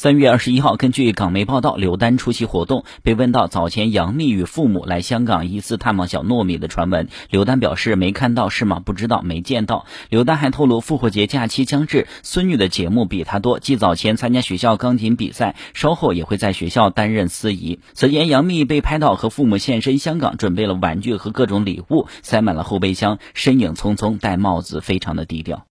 三月二十一号根据港媒报道刘丹出席活动被问到早前杨幂与父母来香港疑似探望小糯米的传闻刘丹表示没看到是吗？不知道没见到。刘丹还透露复活节假期将至孙女的节目比她多既早前参加学校钢琴比赛稍后也会在学校担任司仪。此前杨幂被拍到和父母现身香港准备了玩具和各种礼物塞满了后备箱身影匆匆戴帽子非常的低调。